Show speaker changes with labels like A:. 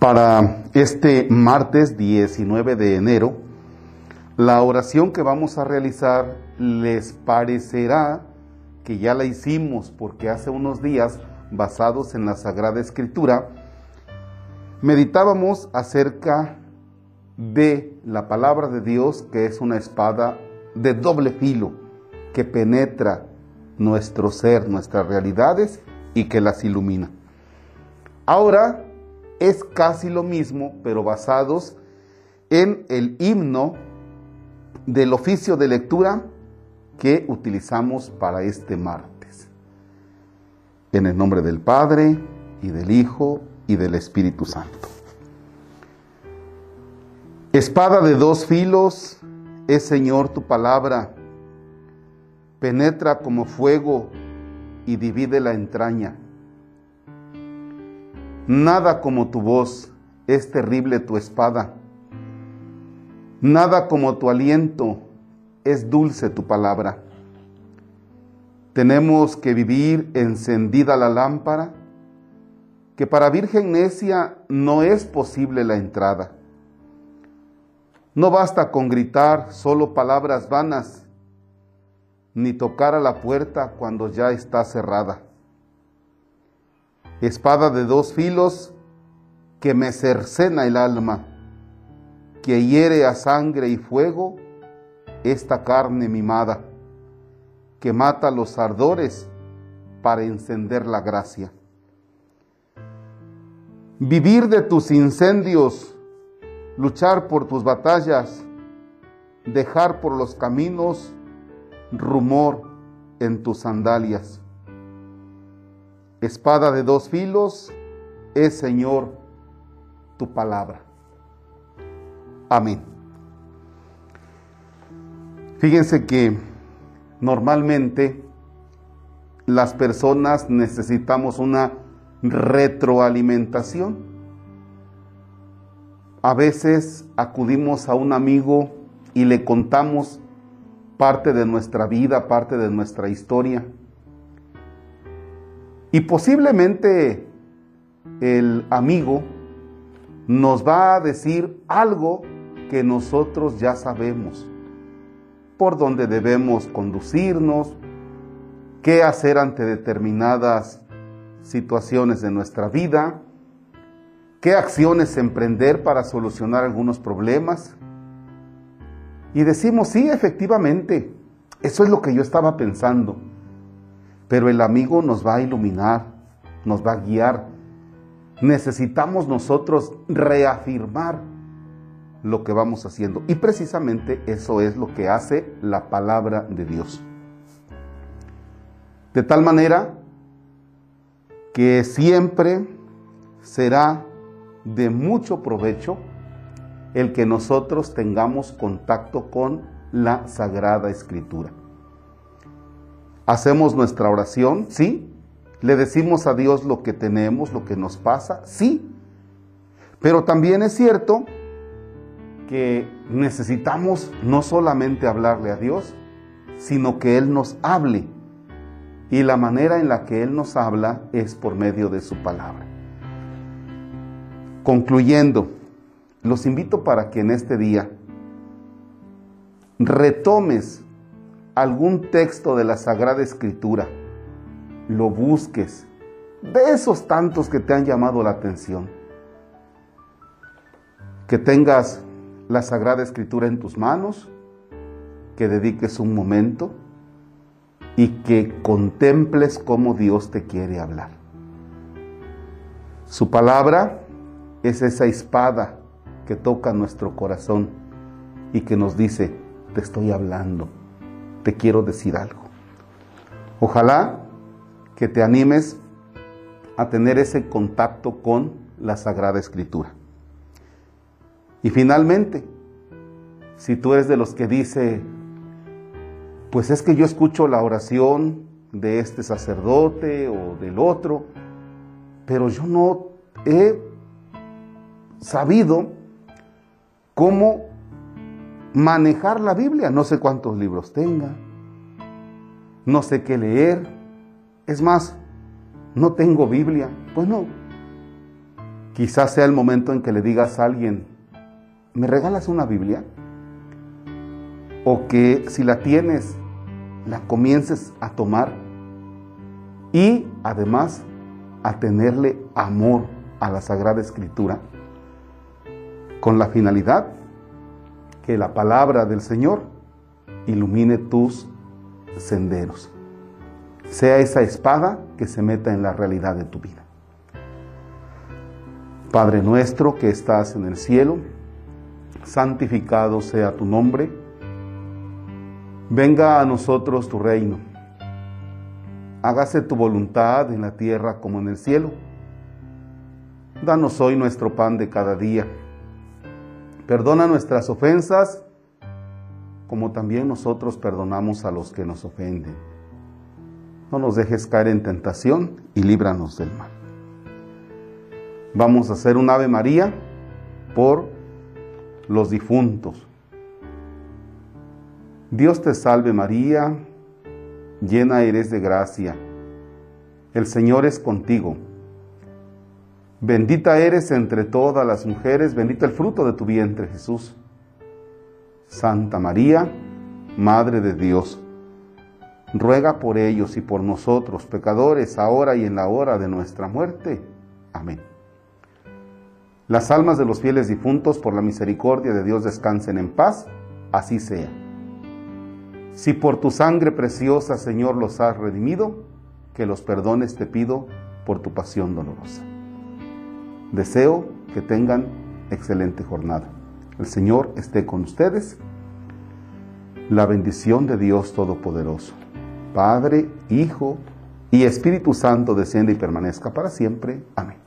A: Para este martes 19 de enero, la oración que vamos a realizar les parecerá que ya la hicimos porque hace unos días, basados en la Sagrada Escritura, meditábamos acerca de la palabra de Dios que es una espada de doble filo que penetra nuestro ser, nuestras realidades y que las ilumina. Ahora es casi lo mismo, pero basados en el himno del oficio de lectura que utilizamos para este martes. En el nombre del Padre y del Hijo y del Espíritu Santo. Espada de dos filos es Señor tu palabra, penetra como fuego y divide la entraña. Nada como tu voz, es terrible tu espada. Nada como tu aliento, es dulce tu palabra. Tenemos que vivir encendida la lámpara, que para virgen necia no es posible la entrada. No basta con gritar solo palabras vanas, ni tocar a la puerta cuando ya está cerrada. Espada de dos filos que me cercena el alma, que hiere a sangre y fuego esta carne mimada, que mata los ardores para encender la gracia. Vivir de tus incendios luchar por tus batallas, dejar por los caminos rumor en tus sandalias. Espada de dos filos es, Señor, tu palabra. Amén. Fíjense que normalmente las personas necesitamos una retroalimentación a veces acudimos a un amigo y le contamos parte de nuestra vida, parte de nuestra historia. Y posiblemente el amigo nos va a decir algo que nosotros ya sabemos, por dónde debemos conducirnos, qué hacer ante determinadas situaciones de nuestra vida, qué acciones emprender para solucionar algunos problemas. Y decimos, sí, efectivamente, eso es lo que yo estaba pensando. Pero el amigo nos va a iluminar, nos va a guiar. Necesitamos nosotros reafirmar lo que vamos haciendo. Y precisamente eso es lo que hace la palabra de Dios. De tal manera que siempre será de mucho provecho el que nosotros tengamos contacto con la Sagrada Escritura. Hacemos nuestra oración, sí. Le decimos a Dios lo que tenemos, lo que nos pasa, sí. Pero también es cierto que necesitamos no solamente hablarle a Dios, sino que Él nos hable. Y la manera en la que Él nos habla es por medio de su palabra. Concluyendo, los invito para que en este día retomes algún texto de la Sagrada Escritura, lo busques, de esos tantos que te han llamado la atención, que tengas la Sagrada Escritura en tus manos, que dediques un momento y que contemples cómo Dios te quiere hablar. Su palabra es esa espada que toca nuestro corazón y que nos dice, te estoy hablando, te quiero decir algo. Ojalá que te animes a tener ese contacto con la Sagrada Escritura. Y finalmente, si tú eres de los que dice, pues es que yo escucho la oración de este sacerdote o del otro, pero yo no he sabido cómo manejar la Biblia. No sé cuántos libros tenga, no sé qué leer. Es más, no tengo Biblia. Pues no. Quizás sea el momento en que le digas a alguien, ¿me regalas una Biblia? O que si la tienes, la comiences a tomar y además a tenerle amor a la Sagrada Escritura con la finalidad que la palabra del Señor ilumine tus senderos. Sea esa espada que se meta en la realidad de tu vida. Padre nuestro que estás en el cielo, santificado sea tu nombre. Venga a nosotros tu reino. Hágase tu voluntad en la tierra como en el cielo. Danos hoy nuestro pan de cada día. Perdona nuestras ofensas como también nosotros perdonamos a los que nos ofenden. No nos dejes caer en tentación y líbranos del mal. Vamos a hacer un Ave María por los difuntos. Dios te salve María, llena eres de gracia. El Señor es contigo. Bendita eres entre todas las mujeres, bendito el fruto de tu vientre Jesús. Santa María, Madre de Dios, ruega por ellos y por nosotros, pecadores, ahora y en la hora de nuestra muerte. Amén. Las almas de los fieles difuntos, por la misericordia de Dios, descansen en paz, así sea. Si por tu sangre preciosa, Señor, los has redimido, que los perdones te pido por tu pasión dolorosa. Deseo que tengan excelente jornada. El Señor esté con ustedes. La bendición de Dios Todopoderoso, Padre, Hijo y Espíritu Santo descienda y permanezca para siempre. Amén.